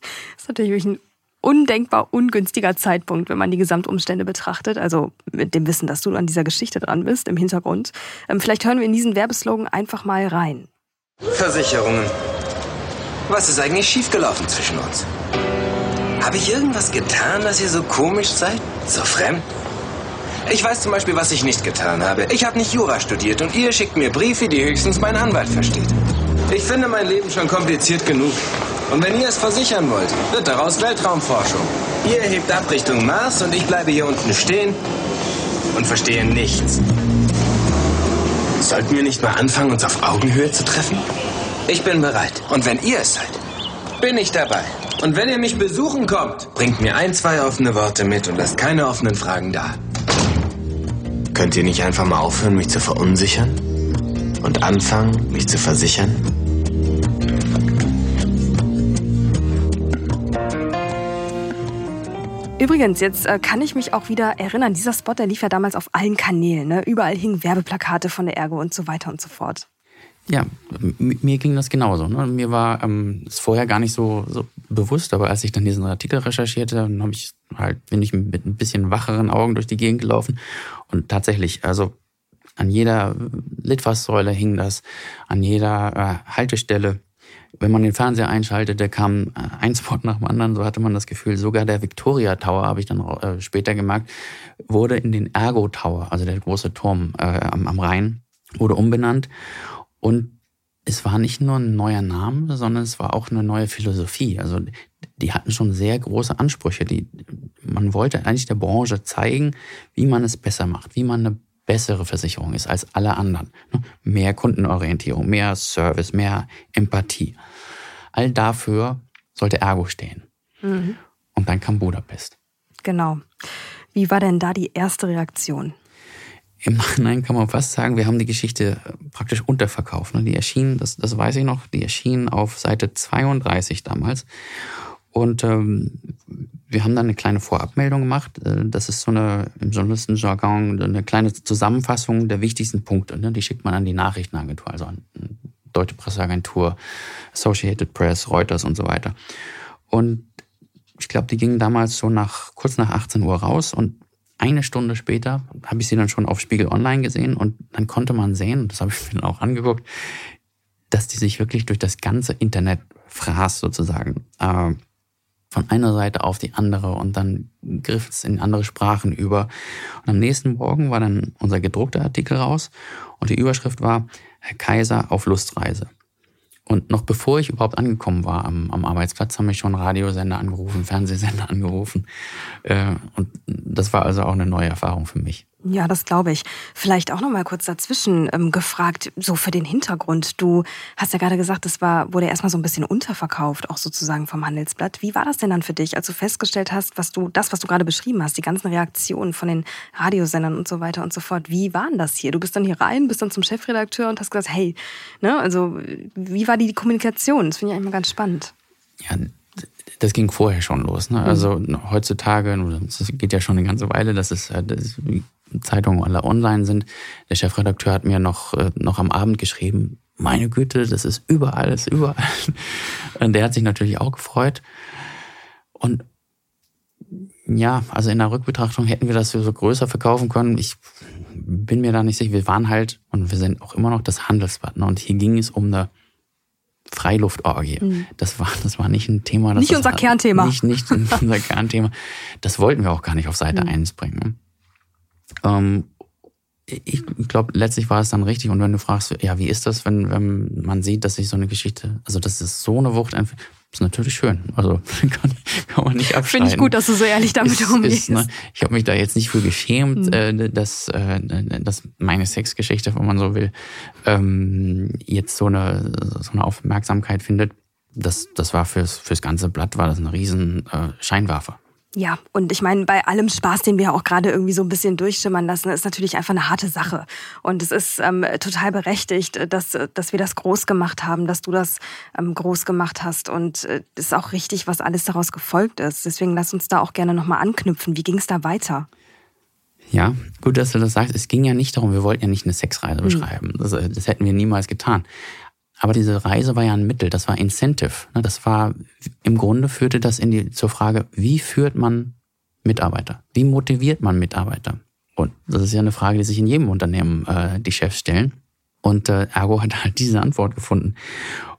Das ist natürlich ein undenkbar ungünstiger Zeitpunkt, wenn man die Gesamtumstände betrachtet. Also mit dem Wissen, dass du an dieser Geschichte dran bist im Hintergrund. Ähm, vielleicht hören wir in diesen Werbeslogan einfach mal rein. Versicherungen. Was ist eigentlich schiefgelaufen zwischen uns? Habe ich irgendwas getan, dass ihr so komisch seid? So fremd? Ich weiß zum Beispiel, was ich nicht getan habe. Ich habe nicht Jura studiert und ihr schickt mir Briefe, die höchstens mein Anwalt versteht. Ich finde mein Leben schon kompliziert genug. Und wenn ihr es versichern wollt, wird daraus Weltraumforschung. Ihr hebt ab Richtung Mars und ich bleibe hier unten stehen und verstehe nichts. Sollten wir nicht mal anfangen, uns auf Augenhöhe zu treffen? Ich bin bereit. Und wenn ihr es seid, bin ich dabei. Und wenn ihr mich besuchen kommt, bringt mir ein, zwei offene Worte mit und lasst keine offenen Fragen da. Könnt ihr nicht einfach mal aufhören, mich zu verunsichern? Und anfangen, mich zu versichern? Übrigens, jetzt äh, kann ich mich auch wieder erinnern, dieser Spot, der lief ja damals auf allen Kanälen. Ne? Überall hingen Werbeplakate von der Ergo und so weiter und so fort. Ja, mir ging das genauso. Ne? Mir war ähm, es vorher gar nicht so, so bewusst, aber als ich dann diesen Artikel recherchierte, dann habe ich halt, bin ich mit ein bisschen wacheren Augen durch die Gegend gelaufen. Und tatsächlich, also an jeder Litfaßsäule hing das, an jeder äh, Haltestelle wenn man den Fernseher einschaltete, kam äh, ein Spot nach dem anderen, so hatte man das Gefühl. Sogar der Victoria Tower, habe ich dann äh, später gemerkt, wurde in den Ergo Tower, also der große Turm äh, am, am Rhein, wurde umbenannt. Und es war nicht nur ein neuer Name, sondern es war auch eine neue Philosophie. Also die hatten schon sehr große Ansprüche. Die, man wollte eigentlich der Branche zeigen, wie man es besser macht, wie man eine bessere Versicherung ist als alle anderen. Ne? Mehr Kundenorientierung, mehr Service, mehr Empathie. All dafür sollte Ergo stehen. Mhm. Und dann kam Budapest. Genau. Wie war denn da die erste Reaktion? Im Nachhinein kann man fast sagen, wir haben die Geschichte praktisch unterverkauft. Ne? Die erschien, das, das weiß ich noch, die erschien auf Seite 32 damals. Und ähm, wir haben dann eine kleine Vorabmeldung gemacht. Äh, das ist so eine, im Journalistenjargon, eine kleine Zusammenfassung der wichtigsten Punkte. Ne? Die schickt man an die Nachrichtenagentur, also an Deutsche Presseagentur, Associated Press, Reuters und so weiter. Und ich glaube, die gingen damals so nach, kurz nach 18 Uhr raus und eine Stunde später habe ich sie dann schon auf Spiegel Online gesehen und dann konnte man sehen, das habe ich mir dann auch angeguckt, dass die sich wirklich durch das ganze Internet fraß sozusagen. Äh, von einer Seite auf die andere und dann griff es in andere Sprachen über. Und am nächsten Morgen war dann unser gedruckter Artikel raus und die Überschrift war Herr Kaiser auf Lustreise. Und noch bevor ich überhaupt angekommen war am, am Arbeitsplatz, haben mich schon Radiosender angerufen, Fernsehsender angerufen. Äh, und das war also auch eine neue Erfahrung für mich. Ja, das glaube ich. Vielleicht auch noch mal kurz dazwischen ähm, gefragt, so für den Hintergrund. Du hast ja gerade gesagt, das war, wurde erstmal so ein bisschen unterverkauft, auch sozusagen vom Handelsblatt. Wie war das denn dann für dich, als du festgestellt hast, was du, das, was du gerade beschrieben hast, die ganzen Reaktionen von den Radiosendern und so weiter und so fort? Wie waren das hier? Du bist dann hier rein, bist dann zum Chefredakteur und hast gesagt, hey, ne, also wie war die Kommunikation? Das finde ich eigentlich mal ganz spannend. Ja, das ging vorher schon los. Ne? Also mhm. heutzutage, das geht ja schon eine ganze Weile, dass es das Zeitungen alle online sind. Der Chefredakteur hat mir noch, äh, noch am Abend geschrieben, meine Güte, das ist überall, das ist überall. Und der hat sich natürlich auch gefreut. Und ja, also in der Rückbetrachtung hätten wir das so größer verkaufen können. Ich bin mir da nicht sicher. Wir waren halt und wir sind auch immer noch das Handelsblatt. Ne? Und hier ging es um eine Freiluftorgie. Mhm. Das war, das war nicht ein Thema. Das nicht unser war, Kernthema. Nicht, nicht unser Kernthema. Das wollten wir auch gar nicht auf Seite mhm. 1 bringen. Ähm, ich glaube, letztlich war es dann richtig. Und wenn du fragst, ja, wie ist das, wenn, wenn man sieht, dass sich so eine Geschichte, also dass es so eine Wucht einfach, ist natürlich schön. Also kann, kann man nicht abschneiden. Finde ich gut, dass du so ehrlich damit ist, umgehst. Ist, ne, ich habe mich da jetzt nicht für geschämt, mhm. äh, dass, äh, dass meine Sexgeschichte, wenn man so will, ähm, jetzt so eine, so eine Aufmerksamkeit findet. Das, das war fürs, fürs ganze Blatt war das ein riesen äh, Scheinwerfer. Ja, und ich meine, bei allem Spaß, den wir auch gerade irgendwie so ein bisschen durchschimmern lassen, ist natürlich einfach eine harte Sache. Und es ist ähm, total berechtigt, dass, dass wir das groß gemacht haben, dass du das ähm, groß gemacht hast. Und es äh, ist auch richtig, was alles daraus gefolgt ist. Deswegen lass uns da auch gerne nochmal anknüpfen. Wie ging es da weiter? Ja, gut, dass du das sagst. Es ging ja nicht darum, wir wollten ja nicht eine Sexreise mhm. beschreiben. Das, äh, das hätten wir niemals getan. Aber diese Reise war ja ein Mittel, das war Incentive. Ne? Das war, im Grunde führte das in die, zur Frage, wie führt man Mitarbeiter? Wie motiviert man Mitarbeiter? Und das ist ja eine Frage, die sich in jedem Unternehmen äh, die Chefs stellen. Und äh, Ergo hat halt diese Antwort gefunden.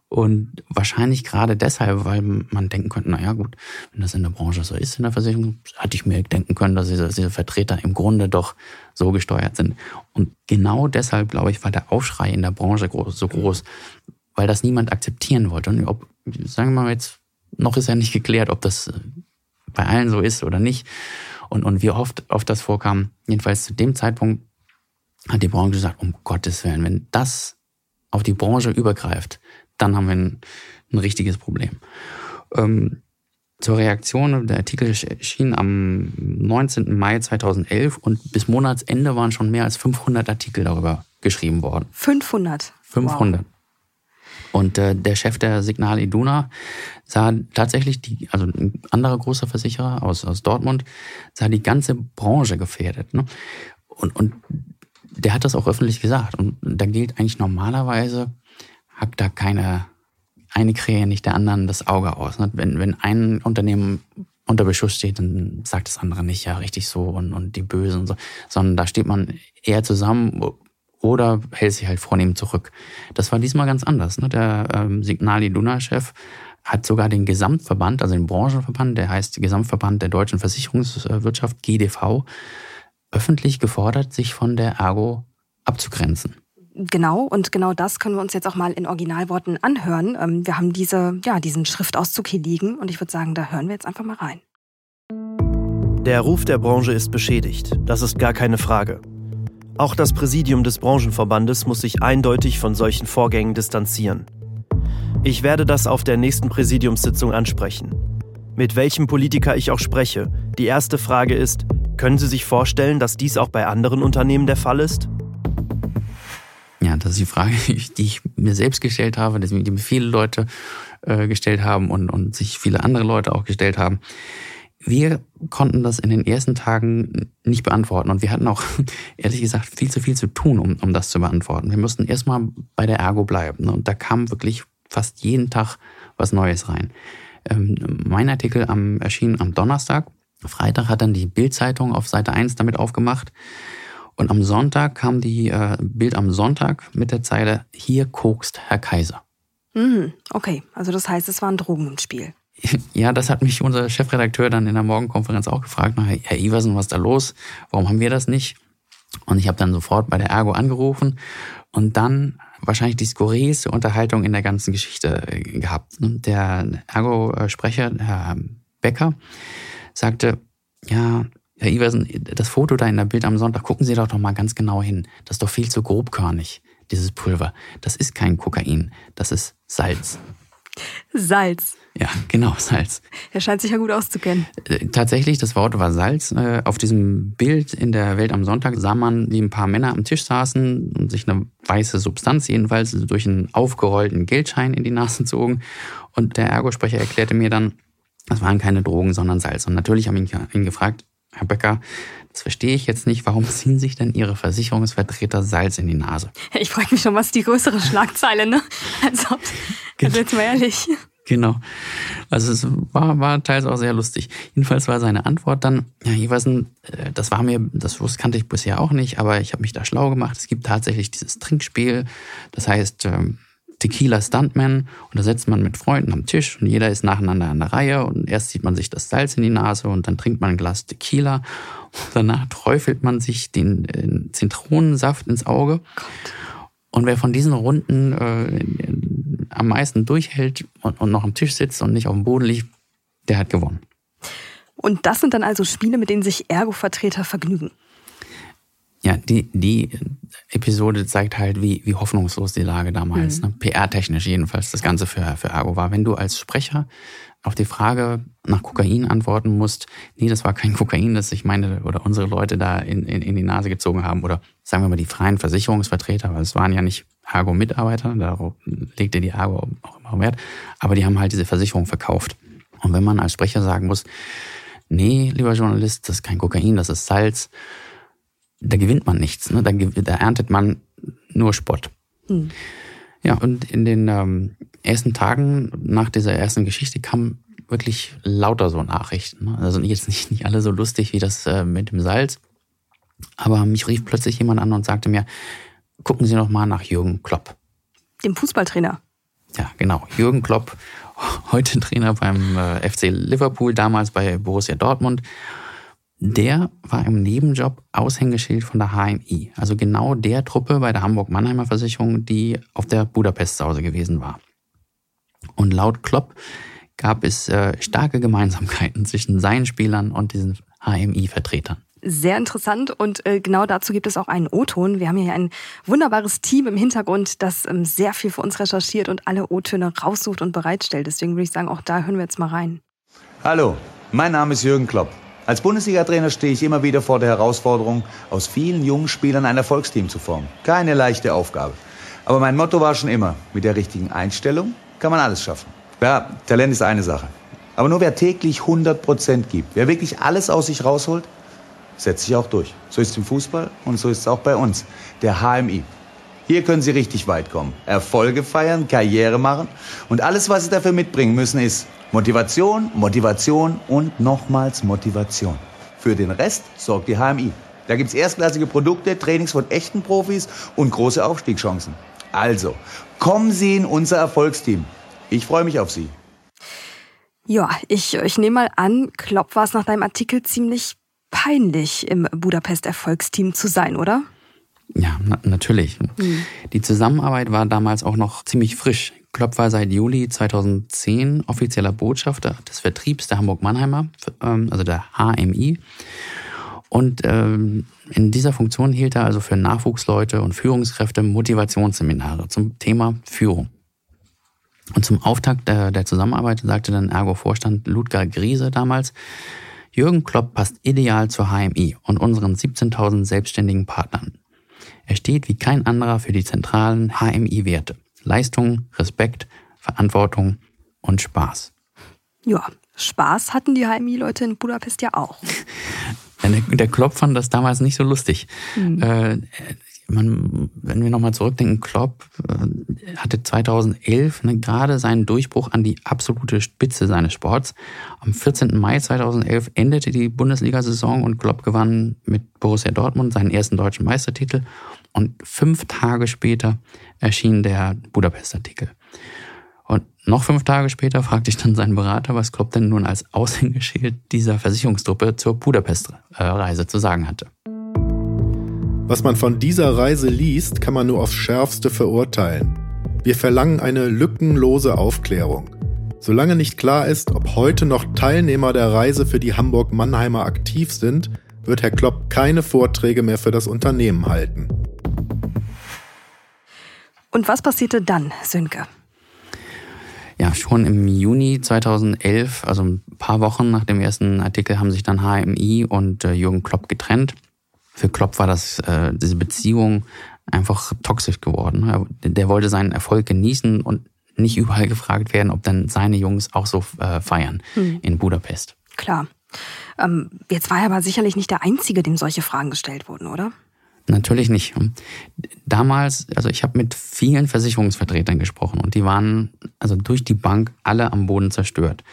Und wahrscheinlich gerade deshalb, weil man denken könnte, naja gut, wenn das in der Branche so ist, in der Versicherung, hatte ich mir denken können, dass diese, diese Vertreter im Grunde doch so gesteuert sind. Und genau deshalb, glaube ich, war der Aufschrei in der Branche groß, so groß, weil das niemand akzeptieren wollte. Und ob, sagen wir mal jetzt, noch ist ja nicht geklärt, ob das bei allen so ist oder nicht. Und, und wie oft, oft das vorkam, jedenfalls zu dem Zeitpunkt hat die Branche gesagt, um Gottes Willen, wenn das auf die Branche übergreift, dann haben wir ein, ein richtiges Problem. Ähm, zur Reaktion, der Artikel erschien am 19. Mai 2011 und bis Monatsende waren schon mehr als 500 Artikel darüber geschrieben worden. 500? 500. Wow. Und äh, der Chef der Signal Iduna sah tatsächlich die, also ein anderer großer Versicherer aus, aus Dortmund, sah die ganze Branche gefährdet. Ne? Und, und der hat das auch öffentlich gesagt. Und da gilt eigentlich normalerweise, hackt da keine eine Krähe nicht der anderen das Auge aus. Ne? Wenn, wenn ein Unternehmen unter Beschuss steht, dann sagt das andere nicht, ja, richtig so und, und die Bösen und so, sondern da steht man eher zusammen oder hält sich halt vornehm zurück. Das war diesmal ganz anders. Ne? Der ähm, Signal Iduna-Chef hat sogar den Gesamtverband, also den Branchenverband, der heißt Gesamtverband der deutschen Versicherungswirtschaft, GDV, öffentlich gefordert, sich von der Ergo abzugrenzen. Genau, und genau das können wir uns jetzt auch mal in Originalworten anhören. Ähm, wir haben diese, ja, diesen Schriftauszug hier liegen und ich würde sagen, da hören wir jetzt einfach mal rein. Der Ruf der Branche ist beschädigt, das ist gar keine Frage. Auch das Präsidium des Branchenverbandes muss sich eindeutig von solchen Vorgängen distanzieren. Ich werde das auf der nächsten Präsidiumssitzung ansprechen. Mit welchem Politiker ich auch spreche, die erste Frage ist, können Sie sich vorstellen, dass dies auch bei anderen Unternehmen der Fall ist? Ja, das ist die Frage, die ich mir selbst gestellt habe, die mir viele Leute äh, gestellt haben und, und sich viele andere Leute auch gestellt haben. Wir konnten das in den ersten Tagen nicht beantworten und wir hatten auch, ehrlich gesagt, viel zu viel zu tun, um, um das zu beantworten. Wir mussten erstmal bei der Ergo bleiben ne? und da kam wirklich fast jeden Tag was Neues rein. Ähm, mein Artikel am, erschien am Donnerstag. Freitag hat dann die Bild-Zeitung auf Seite 1 damit aufgemacht. Und am Sonntag kam die äh, Bild am Sonntag mit der Zeile, hier kokst Herr Kaiser. Mhm, okay, also das heißt, es war ein Drogen im Spiel. Ja, das hat mich unser Chefredakteur dann in der Morgenkonferenz auch gefragt. Herr Iversen, was ist da los? Warum haben wir das nicht? Und ich habe dann sofort bei der Ergo angerufen und dann wahrscheinlich die skurrilste Unterhaltung in der ganzen Geschichte äh, gehabt. Der Ergo-Sprecher, Herr Becker, sagte, ja, Herr Iversen, das Foto da in der Bild am Sonntag, gucken Sie doch doch mal ganz genau hin. Das ist doch viel zu grobkörnig, dieses Pulver. Das ist kein Kokain, das ist Salz. Salz. Ja, genau, Salz. Er scheint sich ja gut auszukennen. Äh, tatsächlich, das Wort war Salz. Äh, auf diesem Bild in der Welt am Sonntag sah man, wie ein paar Männer am Tisch saßen und sich eine weiße Substanz jedenfalls durch einen aufgerollten Geldschein in die Nase zogen. Und der Ergosprecher erklärte mir dann, das waren keine Drogen, sondern Salz. Und natürlich habe ich ihn gefragt, Herr Becker, das verstehe ich jetzt nicht. Warum ziehen sich denn Ihre Versicherungsvertreter Salz in die Nase? Ich frage mich schon, was die größere Schlagzeile, ne? Also, also jetzt mal ehrlich. Genau. Also es war, war teils auch sehr lustig. Jedenfalls war seine Antwort dann, ja, Iversen, äh, das war mir, das kannte ich bisher auch nicht, aber ich habe mich da schlau gemacht. Es gibt tatsächlich dieses Trinkspiel, das heißt ähm, Tequila Stuntman und da setzt man mit Freunden am Tisch und jeder ist nacheinander an der Reihe und erst zieht man sich das Salz in die Nase und dann trinkt man ein Glas Tequila und danach träufelt man sich den, den Zitronensaft ins Auge. Und wer von diesen Runden äh, am meisten durchhält und, und noch am Tisch sitzt und nicht auf dem Boden liegt, der hat gewonnen. Und das sind dann also Spiele, mit denen sich Ergo-Vertreter vergnügen. Ja, die, die Episode zeigt halt, wie, wie hoffnungslos die Lage damals, mhm. ne? PR-technisch jedenfalls, das Ganze für, für Ergo war. Wenn du als Sprecher auf die Frage nach Kokain antworten musst, nee, das war kein Kokain, das ich meine oder unsere Leute da in, in, in die Nase gezogen haben oder sagen wir mal die freien Versicherungsvertreter, weil es waren ja nicht Ergo-Mitarbeiter, darauf legte die Ergo auch immer Wert, aber die haben halt diese Versicherung verkauft. Und wenn man als Sprecher sagen muss, nee, lieber Journalist, das ist kein Kokain, das ist Salz, da gewinnt man nichts. Ne? Da, da erntet man nur Spott. Hm. Ja, und in den ähm, ersten Tagen nach dieser ersten Geschichte kamen wirklich lauter so Nachrichten. Ne? Also jetzt nicht, nicht alle so lustig wie das äh, mit dem Salz. Aber mich rief plötzlich jemand an und sagte mir, gucken Sie noch mal nach Jürgen Klopp. Dem Fußballtrainer. Ja, genau. Jürgen Klopp, heute Trainer beim äh, FC Liverpool, damals bei Borussia Dortmund der war im Nebenjob Aushängeschild von der HMI, also genau der Truppe bei der Hamburg-Mannheimer Versicherung, die auf der Budapest-Sause gewesen war. Und laut Klopp gab es äh, starke Gemeinsamkeiten zwischen seinen Spielern und diesen HMI-Vertretern. Sehr interessant und äh, genau dazu gibt es auch einen O-Ton. Wir haben hier ein wunderbares Team im Hintergrund, das ähm, sehr viel für uns recherchiert und alle O-Töne raussucht und bereitstellt. Deswegen würde ich sagen, auch da hören wir jetzt mal rein. Hallo, mein Name ist Jürgen Klopp. Als Bundesliga-Trainer stehe ich immer wieder vor der Herausforderung, aus vielen jungen Spielern ein Erfolgsteam zu formen. Keine leichte Aufgabe. Aber mein Motto war schon immer, mit der richtigen Einstellung kann man alles schaffen. Ja, Talent ist eine Sache. Aber nur wer täglich 100 Prozent gibt, wer wirklich alles aus sich rausholt, setzt sich auch durch. So ist es im Fußball und so ist es auch bei uns. Der HMI. Hier können Sie richtig weit kommen. Erfolge feiern, Karriere machen. Und alles, was Sie dafür mitbringen müssen, ist Motivation, Motivation und nochmals Motivation. Für den Rest sorgt die HMI. Da gibt's erstklassige Produkte, Trainings von echten Profis und große Aufstiegschancen. Also, kommen Sie in unser Erfolgsteam. Ich freue mich auf Sie. Ja, ich, ich nehme mal an, Klopp war es nach deinem Artikel ziemlich peinlich, im Budapest-Erfolgsteam zu sein, oder? Ja, na natürlich. Mhm. Die Zusammenarbeit war damals auch noch ziemlich frisch. Klopp war seit Juli 2010 offizieller Botschafter des Vertriebs der Hamburg-Mannheimer, ähm, also der HMI. Und ähm, in dieser Funktion hielt er also für Nachwuchsleute und Führungskräfte Motivationsseminare zum Thema Führung. Und zum Auftakt der, der Zusammenarbeit sagte dann Ergo-Vorstand Ludger Griese damals, Jürgen Klopp passt ideal zur HMI und unseren 17.000 selbstständigen Partnern. Er steht wie kein anderer für die zentralen HMI-Werte. Leistung, Respekt, Verantwortung und Spaß. Ja, Spaß hatten die HMI-Leute in Budapest ja auch. Der, der Klopp fand das damals nicht so lustig. Mhm. Äh, man, wenn wir nochmal zurückdenken, Klopp äh, hatte 2011 ne, gerade seinen Durchbruch an die absolute Spitze seines Sports. Am 14. Mai 2011 endete die Bundesliga-Saison und Klopp gewann mit Borussia Dortmund seinen ersten deutschen Meistertitel. Und fünf Tage später erschien der Budapest-Artikel. Und noch fünf Tage später fragte ich dann seinen Berater, was Klopp denn nun als Aushängeschild dieser Versicherungstruppe zur Budapest-Reise zu sagen hatte. Was man von dieser Reise liest, kann man nur aufs Schärfste verurteilen. Wir verlangen eine lückenlose Aufklärung. Solange nicht klar ist, ob heute noch Teilnehmer der Reise für die Hamburg-Mannheimer aktiv sind, wird Herr Klopp keine Vorträge mehr für das Unternehmen halten. Und was passierte dann, Sönke? Ja, schon im Juni 2011, also ein paar Wochen nach dem ersten Artikel, haben sich dann HMI und äh, Jürgen Klopp getrennt für Klopp war das, äh, diese Beziehung einfach toxisch geworden. Der wollte seinen Erfolg genießen und nicht überall gefragt werden, ob dann seine Jungs auch so äh, feiern hm. in Budapest. Klar. Ähm, jetzt war er aber sicherlich nicht der Einzige, dem solche Fragen gestellt wurden, oder? Natürlich nicht. Damals, also ich habe mit vielen Versicherungsvertretern gesprochen und die waren also durch die Bank alle am Boden zerstört.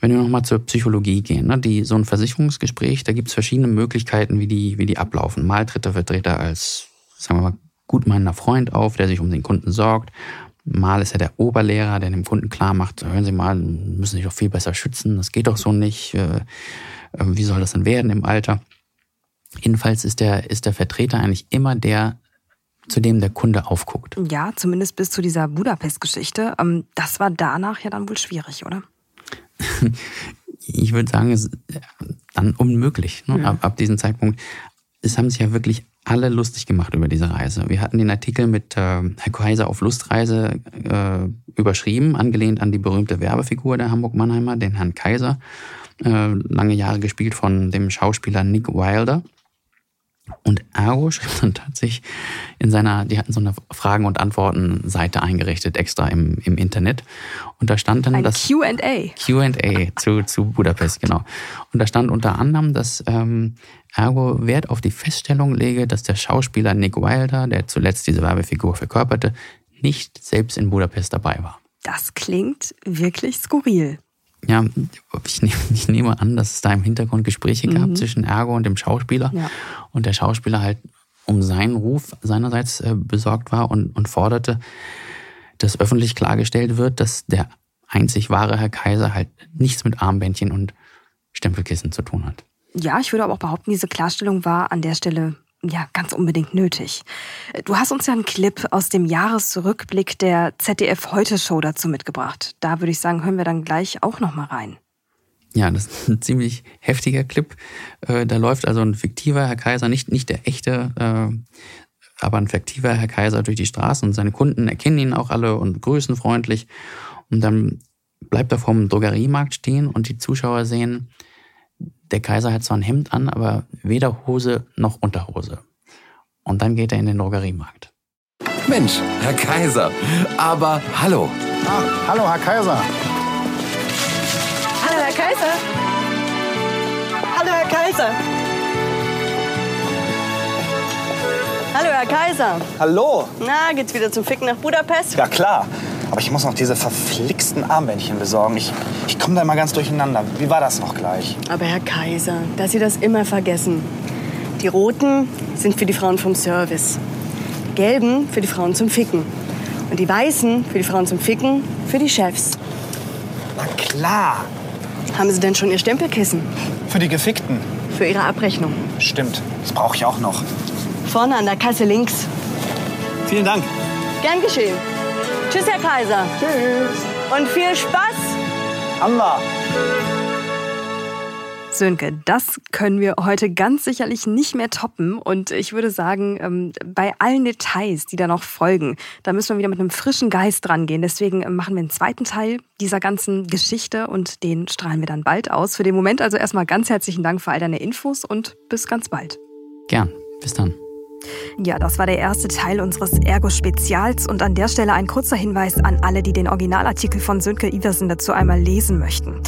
Wenn wir nochmal zur Psychologie gehen, ne, die, so ein Versicherungsgespräch, da gibt es verschiedene Möglichkeiten, wie die, wie die ablaufen. Mal tritt der Vertreter als, sagen wir mal, gutmeinender Freund auf, der sich um den Kunden sorgt. Mal ist er der Oberlehrer, der dem Kunden klar macht, hören Sie mal, müssen sich doch viel besser schützen, das geht doch so nicht. Äh, äh, wie soll das denn werden im Alter? Jedenfalls ist der, ist der Vertreter eigentlich immer der, zu dem der Kunde aufguckt. Ja, zumindest bis zu dieser Budapest-Geschichte. Ähm, das war danach ja dann wohl schwierig, oder? ich würde sagen, es ist dann unmöglich. Ne? Ab, ab diesem Zeitpunkt. Es haben sich ja wirklich alle lustig gemacht über diese Reise. Wir hatten den Artikel mit äh, Herr Kaiser auf Lustreise äh, überschrieben, angelehnt an die berühmte Werbefigur der Hamburg-Mannheimer, den Herrn Kaiser, äh, lange Jahre gespielt von dem Schauspieler Nick Wilder. Und Ergo schrieb dann tatsächlich in seiner, die hatten so eine Fragen- und Antworten-Seite eingerichtet, extra im, im Internet. Und da stand dann Ein das. QA. QA zu, zu Budapest, genau. Und da stand unter anderem, dass ähm, Ergo Wert auf die Feststellung lege, dass der Schauspieler Nick Wilder, der zuletzt diese Werbefigur verkörperte, nicht selbst in Budapest dabei war. Das klingt wirklich skurril. Ja, ich nehme, ich nehme an, dass es da im Hintergrund Gespräche gab mhm. zwischen Ergo und dem Schauspieler. Ja. Und der Schauspieler halt um seinen Ruf seinerseits äh, besorgt war und, und forderte, dass öffentlich klargestellt wird, dass der einzig wahre Herr Kaiser halt nichts mit Armbändchen und Stempelkissen zu tun hat. Ja, ich würde aber auch behaupten, diese Klarstellung war an der Stelle ja ganz unbedingt nötig. Du hast uns ja einen Clip aus dem Jahresrückblick der ZDF Heute Show dazu mitgebracht. Da würde ich sagen, hören wir dann gleich auch noch mal rein. Ja, das ist ein ziemlich heftiger Clip. Äh, da läuft also ein fiktiver Herr Kaiser, nicht, nicht der echte, äh, aber ein fiktiver Herr Kaiser durch die Straßen und seine Kunden erkennen ihn auch alle und grüßen freundlich. Und dann bleibt er vorm Drogeriemarkt stehen und die Zuschauer sehen, der Kaiser hat zwar ein Hemd an, aber weder Hose noch Unterhose. Und dann geht er in den Drogeriemarkt. Mensch, Herr Kaiser. Aber hallo. Ah, hallo, Herr Kaiser. Hallo, Herr Kaiser. Hallo, Herr Kaiser. Hallo, Herr Kaiser. Hallo. Na, geht's wieder zum Ficken nach Budapest? Ja, klar. Aber ich muss noch diese verflixten Armbändchen besorgen. Ich, ich komme da immer ganz durcheinander. Wie war das noch gleich? Aber Herr Kaiser, dass Sie das immer vergessen. Die roten sind für die Frauen vom Service. Die gelben für die Frauen zum Ficken. Und die weißen für die Frauen zum Ficken, für die Chefs. Na klar. Haben Sie denn schon Ihr Stempelkissen? Für die Gefickten. Für Ihre Abrechnung. Stimmt. Das brauche ich auch noch. Vorne an der Kasse links. Vielen Dank. Gern geschehen. Tschüss, Herr Kaiser. Tschüss. Und viel Spaß. Hammer. Sönke, das können wir heute ganz sicherlich nicht mehr toppen. Und ich würde sagen, ähm, bei allen Details, die da noch folgen, da müssen wir wieder mit einem frischen Geist rangehen. Deswegen machen wir einen zweiten Teil dieser ganzen Geschichte und den strahlen wir dann bald aus. Für den Moment also erstmal ganz herzlichen Dank für all deine Infos und bis ganz bald. Gern. Bis dann. Ja, das war der erste Teil unseres Ergo-Spezials und an der Stelle ein kurzer Hinweis an alle, die den Originalartikel von Sönke Iversen dazu einmal lesen möchten.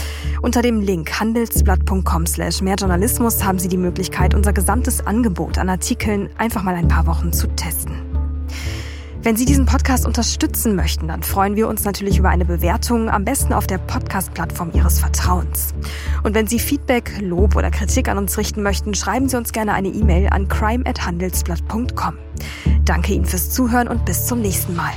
Unter dem Link handelsblatt.com slash mehrjournalismus haben Sie die Möglichkeit, unser gesamtes Angebot an Artikeln einfach mal ein paar Wochen zu testen. Wenn Sie diesen Podcast unterstützen möchten, dann freuen wir uns natürlich über eine Bewertung, am besten auf der Podcast-Plattform Ihres Vertrauens. Und wenn Sie Feedback, Lob oder Kritik an uns richten möchten, schreiben Sie uns gerne eine E-Mail an crime@handelsblatt.com. Danke Ihnen fürs Zuhören und bis zum nächsten Mal.